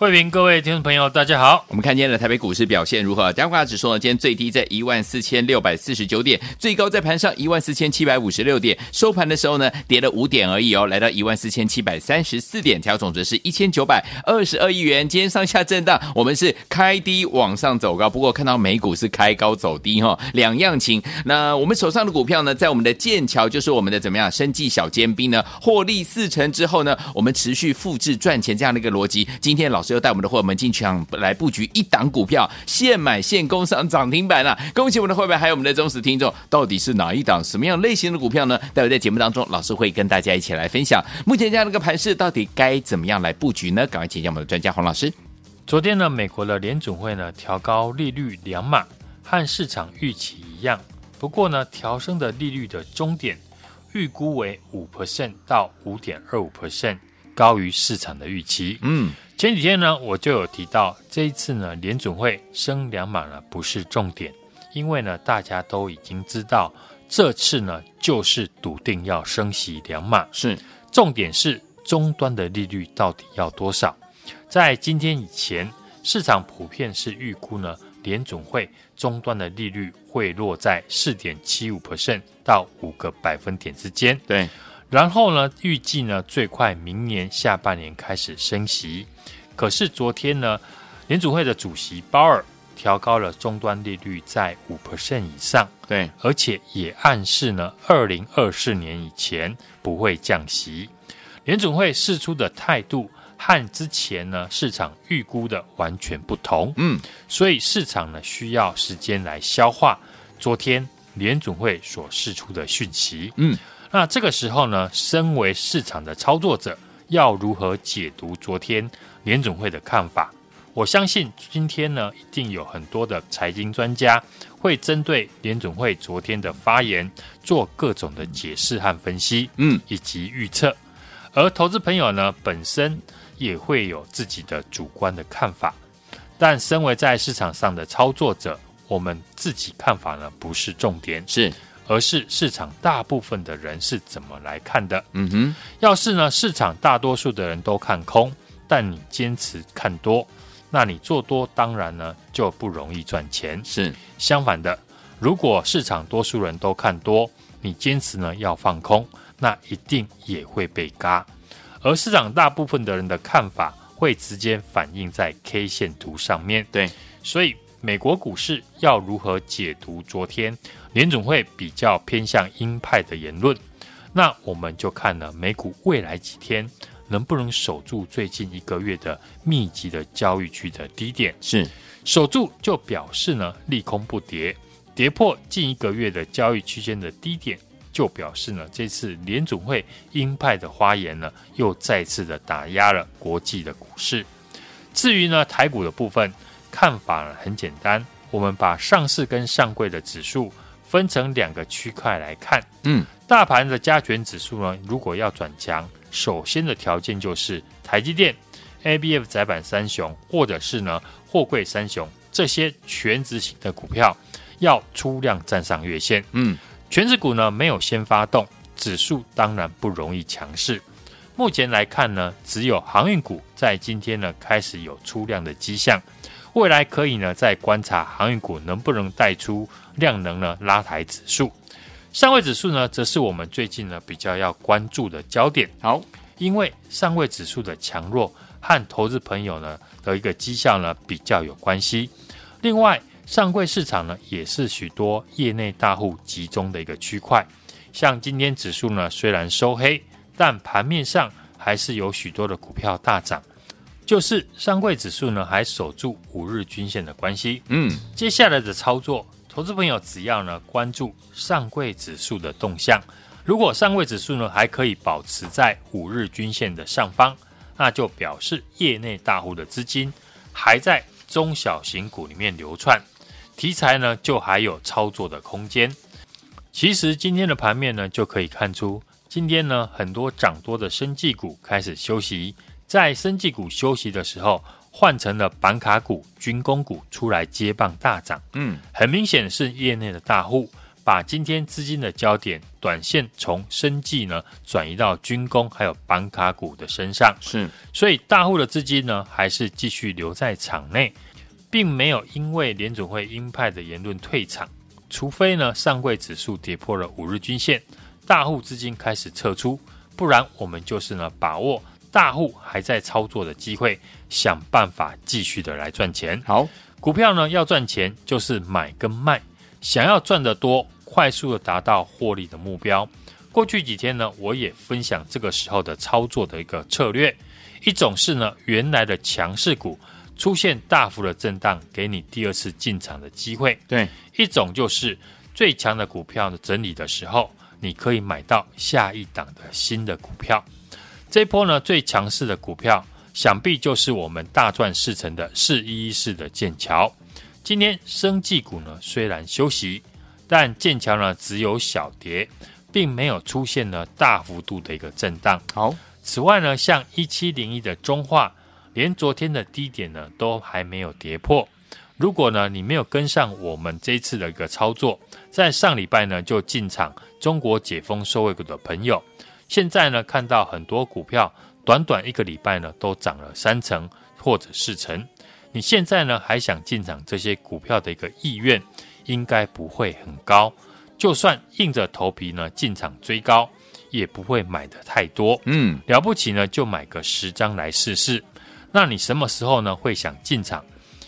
慧平，各位听众朋友，大家好。我们看今天的台北股市表现如何？加权指数呢？今天最低在一万四千六百四十九点，最高在盘上一万四千七百五十六点，收盘的时候呢，跌了五点而已哦，来到一万四千七百三十四点，调总值是一千九百二十二亿元。今天上下震荡，我们是开低往上走高，不过看到美股是开高走低哈、哦，两样情。那我们手上的股票呢，在我们的剑桥，就是我们的怎么样，生计小尖兵呢，获利四成之后呢，我们持续复制赚钱这样的一个逻辑。今天老师又带我们的伙伴们进。场来布局一档股票，现买现攻上涨停板了、啊！恭喜我们的伙伴，还有我们的忠实听众，到底是哪一档、什么样类型的股票呢？待会在节目当中，老师会跟大家一起来分享。目前这样的一个盘势，到底该怎么样来布局呢？赶快请教我们的专家洪老师。昨天呢，美国的联准会呢调高利率两码，和市场预期一样。不过呢，调升的利率的终点预估为五 percent 到五点二五 percent，高于市场的预期。嗯。前几天呢，我就有提到，这一次呢，联准会升两码呢不是重点，因为呢，大家都已经知道，这次呢就是笃定要升息两码，是重点是终端的利率到底要多少？在今天以前，市场普遍是预估呢，联准会终端的利率会落在四点七五 percent 到五个百分点之间，对。然后呢，预计呢最快明年下半年开始升息。可是昨天呢，联储会的主席鲍尔调高了终端利率在五 percent 以上，对，而且也暗示呢，二零二四年以前不会降息。联储会释出的态度和之前呢市场预估的完全不同，嗯，所以市场呢需要时间来消化昨天联储会所释出的讯息，嗯。那这个时候呢，身为市场的操作者，要如何解读昨天联总会的看法？我相信今天呢，一定有很多的财经专家会针对联总会昨天的发言做各种的解释和分析，嗯，以及预测。而投资朋友呢，本身也会有自己的主观的看法。但身为在市场上的操作者，我们自己看法呢，不是重点，是。而是市场大部分的人是怎么来看的？嗯哼，要是呢，市场大多数的人都看空，但你坚持看多，那你做多当然呢就不容易赚钱。是相反的，如果市场多数人都看多，你坚持呢要放空，那一定也会被嘎。而市场大部分的人的看法会直接反映在 K 线图上面。对，所以。美国股市要如何解读昨天联总会比较偏向鹰派的言论？那我们就看了美股未来几天能不能守住最近一个月的密集的交易区的低点。是守住就表示呢利空不跌，跌破近一个月的交易区间的低点，就表示呢这次联总会鹰派的花言呢又再次的打压了国际的股市。至于呢台股的部分。看法很简单，我们把上市跟上柜的指数分成两个区块来看。嗯，大盘的加权指数呢，如果要转强，首先的条件就是台积电、ABF 窄板三雄，或者是呢货柜三雄这些全值型的股票要出量站上月线。嗯，全值股呢没有先发动，指数当然不容易强势。目前来看呢，只有航运股在今天呢开始有出量的迹象。未来可以呢，再观察航运股能不能带出量能呢，拉抬指数。上位指数呢，则是我们最近呢比较要关注的焦点。好，因为上位指数的强弱和投资朋友呢的一个绩效呢比较有关系。另外，上柜市场呢也是许多业内大户集中的一个区块。像今天指数呢虽然收黑，但盘面上还是有许多的股票大涨。就是上柜指数呢，还守住五日均线的关系。嗯，接下来的操作，投资朋友只要呢关注上柜指数的动向，如果上柜指数呢还可以保持在五日均线的上方，那就表示业内大户的资金还在中小型股里面流窜，题材呢就还有操作的空间。其实今天的盘面呢就可以看出，今天呢很多涨多的生技股开始休息，在生技股休息的时候，换成了板卡股、军工股出来接棒大涨。嗯，很明显是业内的大户。把今天资金的焦点短线从生技呢转移到军工还有板卡股的身上，是，所以大户的资金呢还是继续留在场内，并没有因为联总会鹰派的言论退场，除非呢上柜指数跌破了五日均线，大户资金开始撤出，不然我们就是呢把握大户还在操作的机会，想办法继续的来赚钱。好，股票呢要赚钱就是买跟卖，想要赚得多。快速的达到获利的目标。过去几天呢，我也分享这个时候的操作的一个策略。一种是呢，原来的强势股出现大幅的震荡，给你第二次进场的机会。对，一种就是最强的股票的整理的时候，你可以买到下一档的新的股票。这一波呢，最强势的股票，想必就是我们大赚四成的四一一四的剑桥。今天生技股呢，虽然休息。但剑桥呢，只有小跌，并没有出现呢大幅度的一个震荡。好，此外呢，像一七零一的中化，连昨天的低点呢都还没有跌破。如果呢你没有跟上我们这次的一个操作，在上礼拜呢就进场中国解封受惠股的朋友，现在呢看到很多股票短短一个礼拜呢都涨了三成或者四成，你现在呢还想进场这些股票的一个意愿？应该不会很高，就算硬着头皮呢进场追高，也不会买的太多。嗯，了不起呢就买个十张来试试。那你什么时候呢会想进场？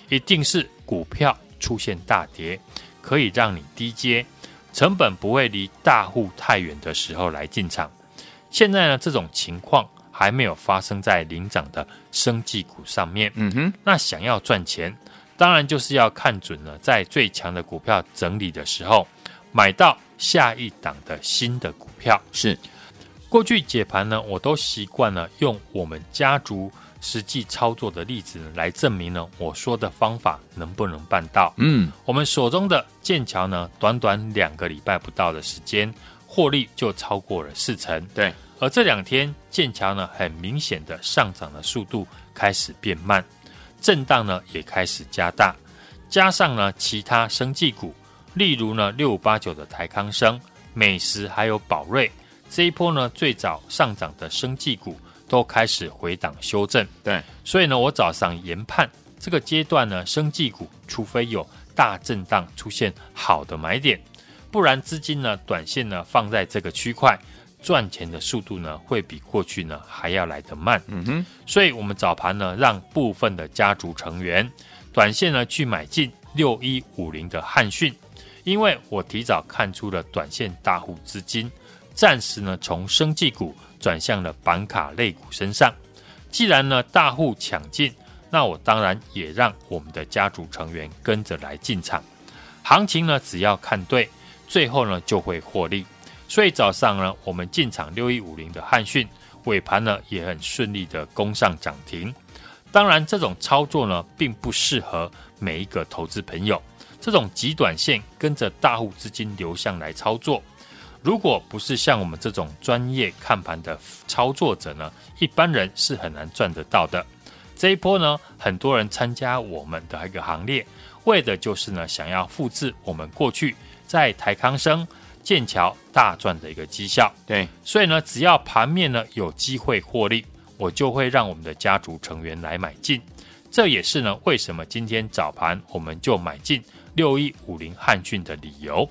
一定是股票出现大跌，可以让你低接，成本不会离大户太远的时候来进场。现在呢这种情况还没有发生在领涨的生技股上面。嗯哼，那想要赚钱。当然就是要看准了，在最强的股票整理的时候，买到下一档的新的股票。是，过去解盘呢，我都习惯了用我们家族实际操作的例子来证明呢，我说的方法能不能办到。嗯，我们手中的剑桥呢，短短两个礼拜不到的时间，获利就超过了四成。对，而这两天剑桥呢，很明显的上涨的速度开始变慢。震荡呢也开始加大，加上呢其他生技股，例如呢六五八九的台康生、美时还有宝瑞，这一波呢最早上涨的生技股都开始回档修正。对，所以呢我早上研判这个阶段呢生技股，除非有大震荡出现好的买点，不然资金呢短线呢放在这个区块。赚钱的速度呢，会比过去呢还要来得慢。嗯哼，所以我们早盘呢，让部分的家族成员短线呢去买进六一五零的汉讯，因为我提早看出了短线大户资金暂时呢从生技股转向了板卡类股身上。既然呢大户抢进，那我当然也让我们的家族成员跟着来进场。行情呢只要看对，最后呢就会获利。所以早上呢，我们进场六一五零的汉讯，尾盘呢也很顺利的攻上涨停。当然，这种操作呢，并不适合每一个投资朋友。这种极短线跟着大户资金流向来操作，如果不是像我们这种专业看盘的操作者呢，一般人是很难赚得到的。这一波呢，很多人参加我们的一个行列，为的就是呢，想要复制我们过去在台康生。剑桥大赚的一个绩效，对，所以呢，只要盘面呢有机会获利，我就会让我们的家族成员来买进。这也是呢，为什么今天早盘我们就买进六一五零汉讯的理由。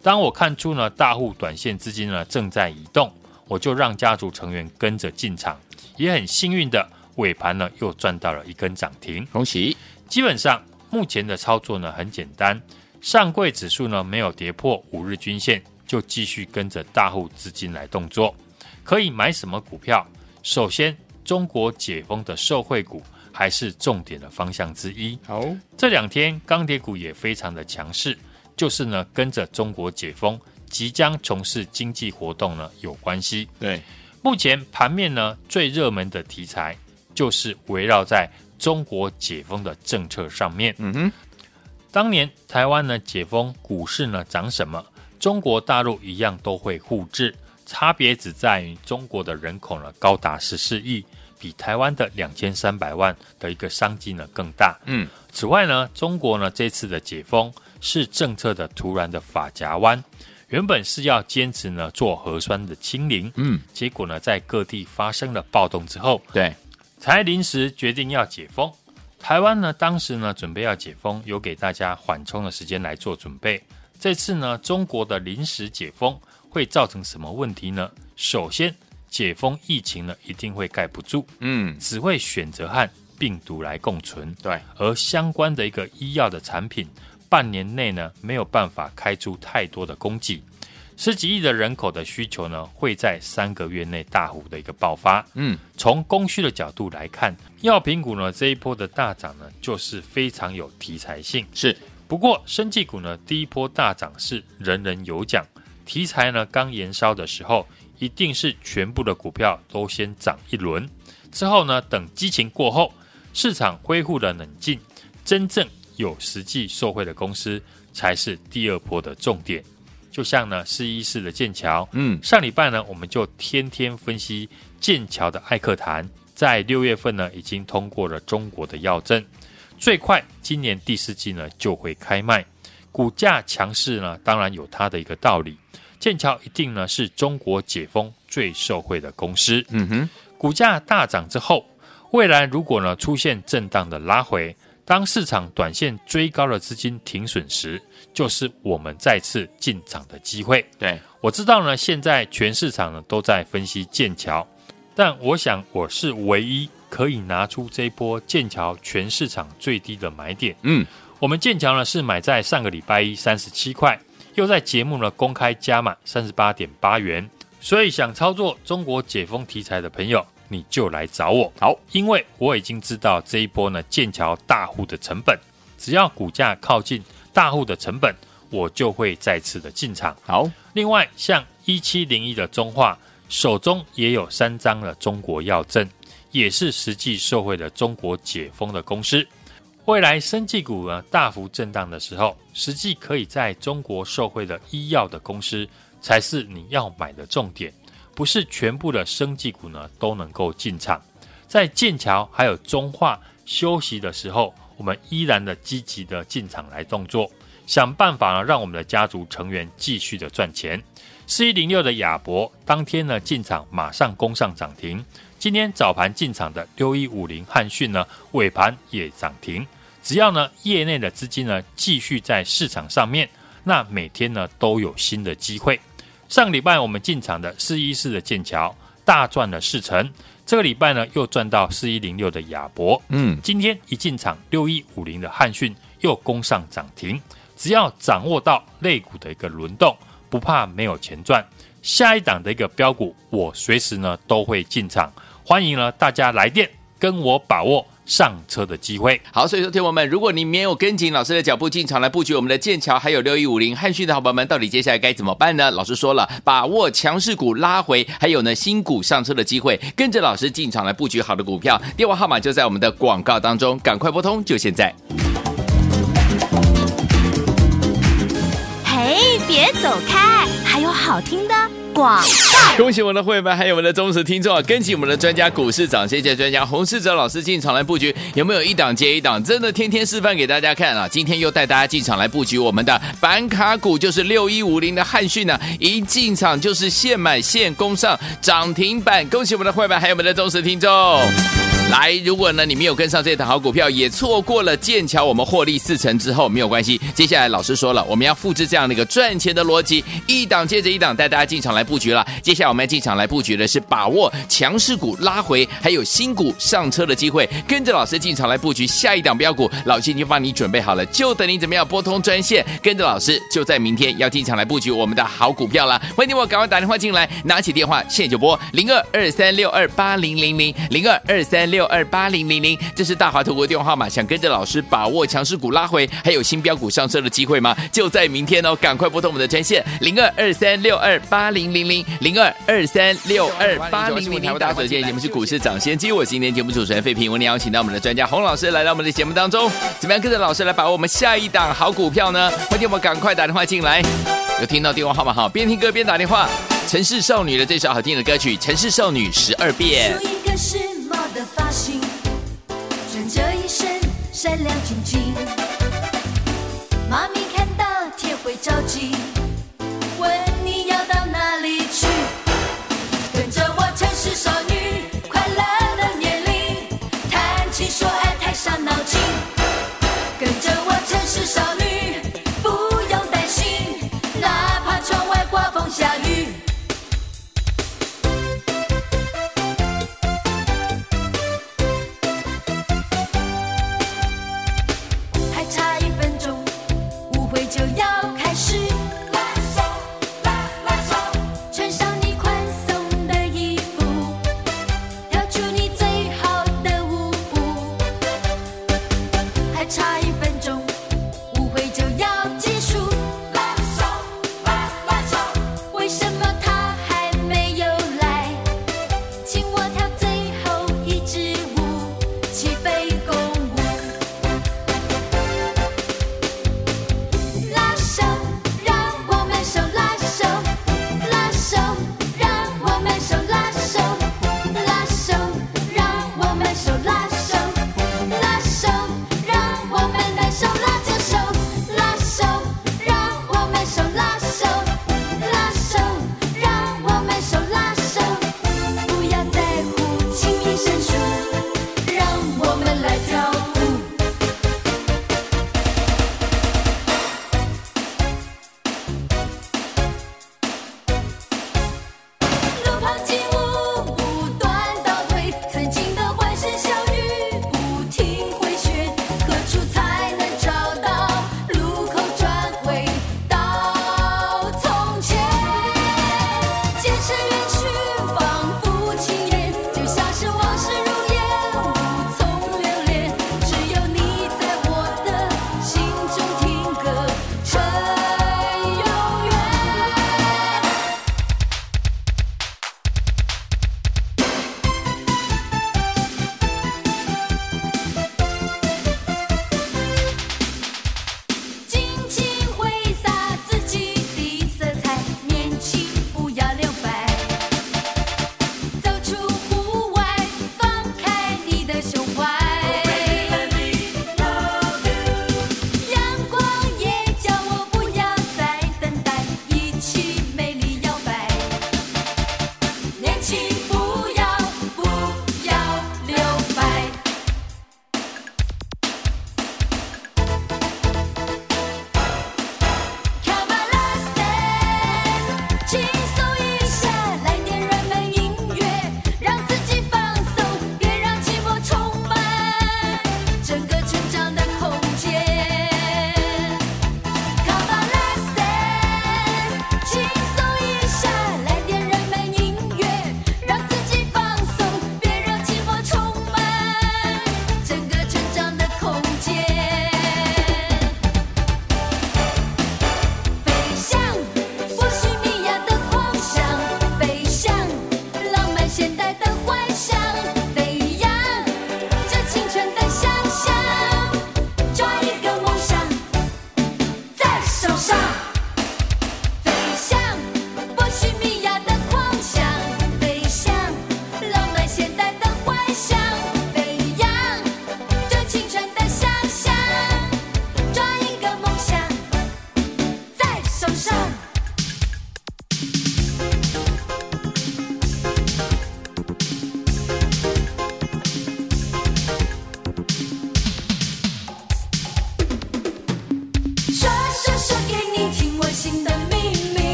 当我看出呢，大户短线资金呢正在移动，我就让家族成员跟着进场，也很幸运的尾盘呢又赚到了一根涨停，恭喜！基本上目前的操作呢很简单。上柜指数呢没有跌破五日均线，就继续跟着大户资金来动作。可以买什么股票？首先，中国解封的受惠股还是重点的方向之一。好，这两天钢铁股也非常的强势，就是呢跟着中国解封，即将从事经济活动呢有关系。对，目前盘面呢最热门的题材就是围绕在中国解封的政策上面。嗯哼，当年台湾呢解封，股市呢涨什么？中国大陆一样都会复制，差别只在于中国的人口呢高达十四亿。比台湾的两千三百万的一个商机呢更大。嗯，此外呢，中国呢这次的解封是政策的突然的法夹弯，原本是要坚持呢做核酸的清零，嗯，结果呢在各地发生了暴动之后，对，才临时决定要解封。台湾呢当时呢准备要解封，有给大家缓冲的时间来做准备。这次呢中国的临时解封会造成什么问题呢？首先。解封疫情呢，一定会盖不住，嗯，只会选择和病毒来共存。对，而相关的一个医药的产品，半年内呢没有办法开出太多的供给，十几亿的人口的需求呢，会在三个月内大幅的一个爆发。嗯，从供需的角度来看，药品股呢这一波的大涨呢，就是非常有题材性。是，不过生技股呢第一波大涨是人人有奖，题材呢刚延烧的时候。一定是全部的股票都先涨一轮，之后呢，等激情过后，市场恢复了冷静，真正有实际受惠的公司才是第二波的重点。就像呢，四一四的剑桥，嗯，上礼拜呢，我们就天天分析剑桥的艾克谈，在六月份呢，已经通过了中国的药证，最快今年第四季呢就会开卖，股价强势呢，当然有它的一个道理。剑桥一定呢是中国解封最受惠的公司。嗯哼，股价大涨之后，未来如果呢出现震荡的拉回，当市场短线追高的资金停损时，就是我们再次进场的机会。对，我知道呢，现在全市场呢都在分析剑桥，但我想我是唯一可以拿出这一波剑桥全市场最低的买点。嗯，我们剑桥呢是买在上个礼拜一三十七块。又在节目呢公开加码三十八点八元，所以想操作中国解封题材的朋友，你就来找我。好，因为我已经知道这一波呢剑桥大户的成本，只要股价靠近大户的成本，我就会再次的进场。好，另外像一七零一的中化手中也有三张的中国药证，也是实际受惠的中国解封的公司。未来生技股呢大幅震荡的时候，实际可以在中国受惠的医药的公司才是你要买的重点，不是全部的生技股呢都能够进场。在剑桥还有中化休息的时候，我们依然的积极的进场来动作，想办法呢让我们的家族成员继续的赚钱。四一零六的亚博当天呢进场马上攻上涨停。今天早盘进场的六一五零汉讯呢，尾盘也涨停。只要呢业内的资金呢继续在市场上面，那每天呢都有新的机会。上个礼拜我们进场的四一四的剑桥大赚了四成，这个礼拜呢又赚到四一零六的亚博。嗯，今天一进场六一五零的汉讯又攻上涨停。只要掌握到类股的一个轮动，不怕没有钱赚。下一档的一个标股，我随时呢都会进场。欢迎呢大家来电跟我把握上车的机会。好，所以说，听友们，如果你没有跟紧老师的脚步进场来布局我们的剑桥，还有六一五零汉讯的好朋友们，到底接下来该怎么办呢？老师说了，把握强势股拉回，还有呢新股上车的机会，跟着老师进场来布局好的股票。电话号码就在我们的广告当中，赶快拨通，就现在。嘿，别走开，还有好听的。恭喜我们的会员，还有我们的忠实听众啊！跟紧我们的专家股市长，谢谢专家洪世哲老师进场来布局，有没有一档接一档？真的天天示范给大家看啊！今天又带大家进场来布局我们的板卡股，就是六一五零的汉讯呢，一进场就是现买现攻上涨停板。恭喜我们的会员，还有我们的忠实听众。来，如果呢你没有跟上这一档好股票，也错过了剑桥，我们获利四成之后没有关系。接下来老师说了，我们要复制这样的一个赚钱的逻辑，一档接着一档带大家进场来布局了。接下来我们要进场来布局的是把握强势股拉回，还有新股上车的机会，跟着老师进场来布局下一档标股。老师已经帮你准备好了，就等你怎么样拨通专线，跟着老师就在明天要进场来布局我们的好股票了。欢迎我赶快打电话进来，拿起电话现在就拨零二二三六二八零零零零二二三六。六二八零零零，这是大华投顾电话号码。想跟着老师把握强势股拉回，还有新标股上车的机会吗？就在明天哦，赶快拨通我们的专线零二二三六二八零零零零二二三六二八零零零。大家首先，节目是股市涨先机，我是今天节目主持人费平，我们邀请到我们的专家洪老师来到我们的节目当中，怎么样跟着老师来把握我们下一档好股票呢？欢迎我们赶快打电话进来，有听到电话号码好，边听歌边打电话。城市少女的这首好听的歌曲《城市少女十二变》。梳一个时髦的发型，穿着一身闪亮晶晶，妈咪看到铁会着急，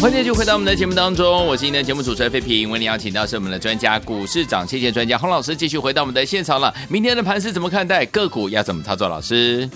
欢迎继续回到我们的节目当中，我是今天的节目主持人费平，为您邀请到是我们的专家股市长，谢谢专家洪老师继续回到我们的现场了。明天的盘是怎么看待？个股要怎么操作？老师，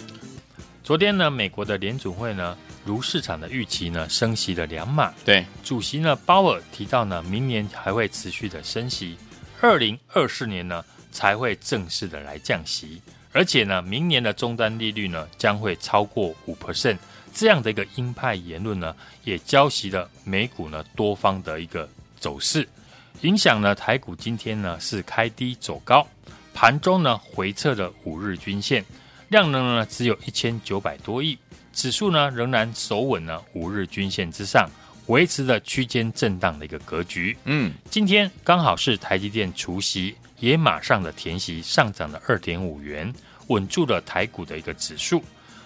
昨天呢，美国的联储会呢，如市场的预期呢，升息了两码。对，主席呢鲍尔提到呢，明年还会持续的升息，二零二四年呢才会正式的来降息。而且呢，明年的终端利率呢，将会超过五 percent。这样的一个鹰派言论呢，也浇熄了美股呢多方的一个走势，影响呢台股今天呢是开低走高，盘中呢回撤了五日均线，量能呢只有一千九百多亿，指数呢仍然守稳呢五日均线之上，维持了区间震荡的一个格局。嗯，今天刚好是台积电除息，也马上的填息上涨了二点五元，稳住了台股的一个指数。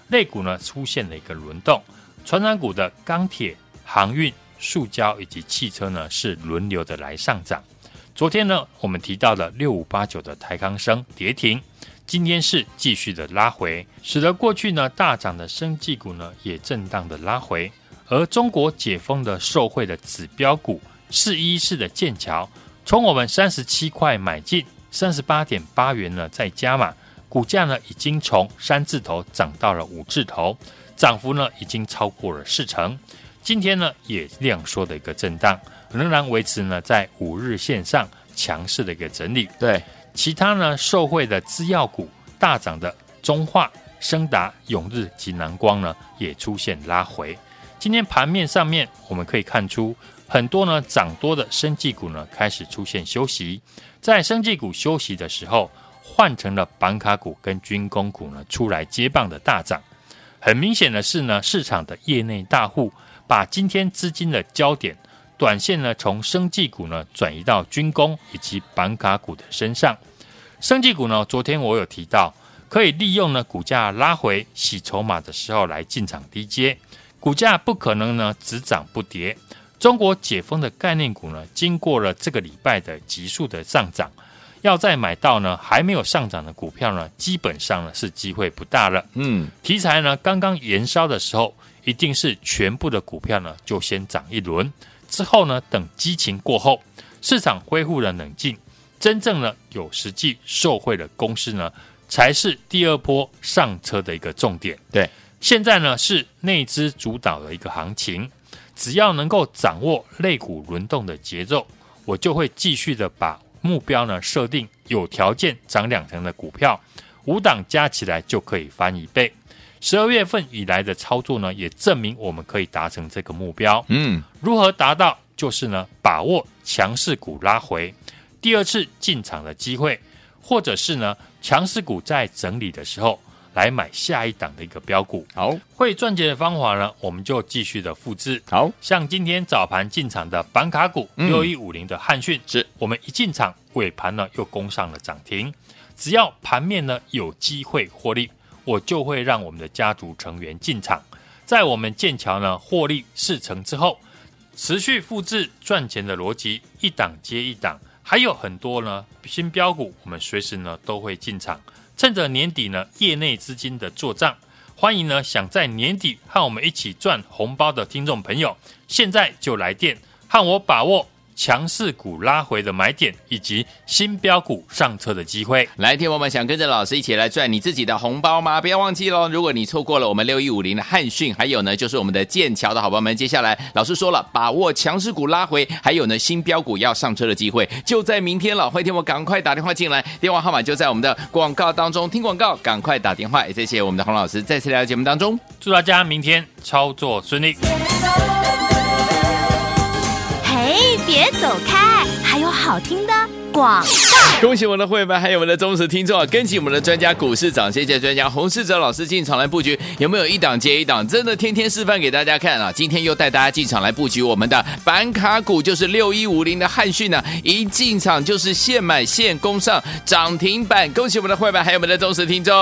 类股呢出现了一个轮动，传产股的钢铁、航运、塑胶以及汽车呢是轮流的来上涨。昨天呢我们提到的六五八九的台康生跌停，今天是继续的拉回，使得过去呢大涨的生技股呢也震荡的拉回。而中国解封的受惠的指标股四一四的剑桥，从我们三十七块买进，三十八点八元呢再加码。股价呢，已经从三字头涨到了五字头，涨幅呢已经超过了四成。今天呢也量缩的一个震荡，仍然维持呢在五日线上强势的一个整理。对，其他呢受惠的制药股大涨的中化、升达、永日及南光呢也出现拉回。今天盘面上面我们可以看出，很多呢涨多的生技股呢开始出现休息，在生技股休息的时候。换成了板卡股跟军工股呢，出来接棒的大涨。很明显的是呢，市场的业内大户把今天资金的焦点，短线呢从生技股呢转移到军工以及板卡股的身上。生技股呢，昨天我有提到，可以利用呢股价拉回洗筹码的时候来进场低接，股价不可能呢只涨不跌。中国解封的概念股呢，经过了这个礼拜的急速的上涨。要再买到呢还没有上涨的股票呢，基本上呢是机会不大了。嗯，题材呢刚刚燃烧的时候，一定是全部的股票呢就先涨一轮，之后呢等激情过后，市场恢复了冷静，真正呢有实际受惠的公司呢，才是第二波上车的一个重点。对，现在呢是内资主导的一个行情，只要能够掌握肋骨轮动的节奏，我就会继续的把。目标呢，设定有条件涨两成的股票，五档加起来就可以翻一倍。十二月份以来的操作呢，也证明我们可以达成这个目标。嗯，如何达到？就是呢，把握强势股拉回，第二次进场的机会，或者是呢，强势股在整理的时候。来买下一档的一个标股，好，会赚钱的方法呢，我们就继续的复制。好，像今天早盘进场的板卡股六一五零的汉讯，是我们一进场尾盘呢又攻上了涨停。只要盘面呢有机会获利，我就会让我们的家族成员进场，在我们剑桥呢获利事成之后，持续复制赚钱的逻辑，一档接一档，还有很多呢新标股，我们随时呢都会进场。趁着年底呢，业内资金的做账，欢迎呢想在年底和我们一起赚红包的听众朋友，现在就来电和我把握。强势股拉回的买点，以及新标股上车的机会。来，听我们想跟着老师一起来赚你自己的红包吗？不要忘记喽！如果你错过了我们六一五零的汉讯，还有呢，就是我们的剑桥的好朋友们，接下来老师说了，把握强势股拉回，还有呢，新标股要上车的机会，就在明天了。欢迎听我赶快打电话进来，电话号码就在我们的广告当中。听广告，赶快打电话。也谢谢我们的洪老师再次来到节目当中，祝大家明天操作顺利。别走开，还有好听的广告。恭喜我们的会员们，还有我们的忠实听众啊！跟紧我们的专家股市长谢谢专家洪世哲老师进场来布局，有没有一档接一档？真的天天示范给大家看啊！今天又带大家进场来布局我们的板卡股，就是六一五零的汉讯呢，一进场就是现买现攻上涨停板。恭喜我们的会员，还有我们的忠实听众。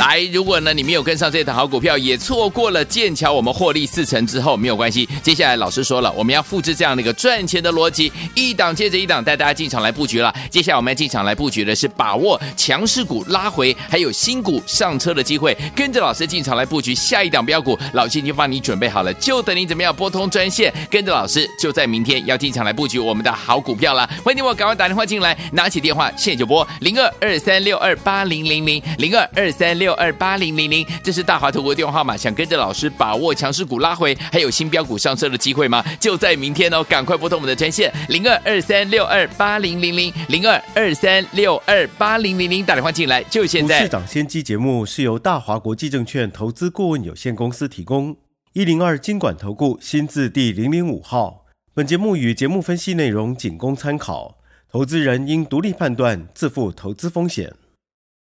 来，如果呢你没有跟上这档好股票，也错过了剑桥我们获利四成之后，没有关系。接下来老师说了，我们要复制这样的一个赚钱的逻辑，一档接着一档带大家进场来布局了。接下来我们要进场来布局的是把握强势股拉回，还有新股上车的机会，跟着老师进场来布局下一档标股。老师已经帮你准备好了，就等你怎么样拨通专线，跟着老师就在明天要进场来布局我们的好股票了。欢迎我赶快打电话进来，拿起电话现在就拨零二二三六二八零零零零二二三六二八零零零，这是大华投顾电话号码。想跟着老师把握强势股拉回，还有新标股上车的机会吗？就在明天哦，赶快拨通我们的专线零二二三六二八零零零零二二三六二八零零零，打电话进来就现在。市长先机节目是由大华国际证券投资顾问有限公司提供，一零二经管投顾新字第零零五号。本节目与节目分析内容仅供参考，投资人应独立判断，自负投资风险。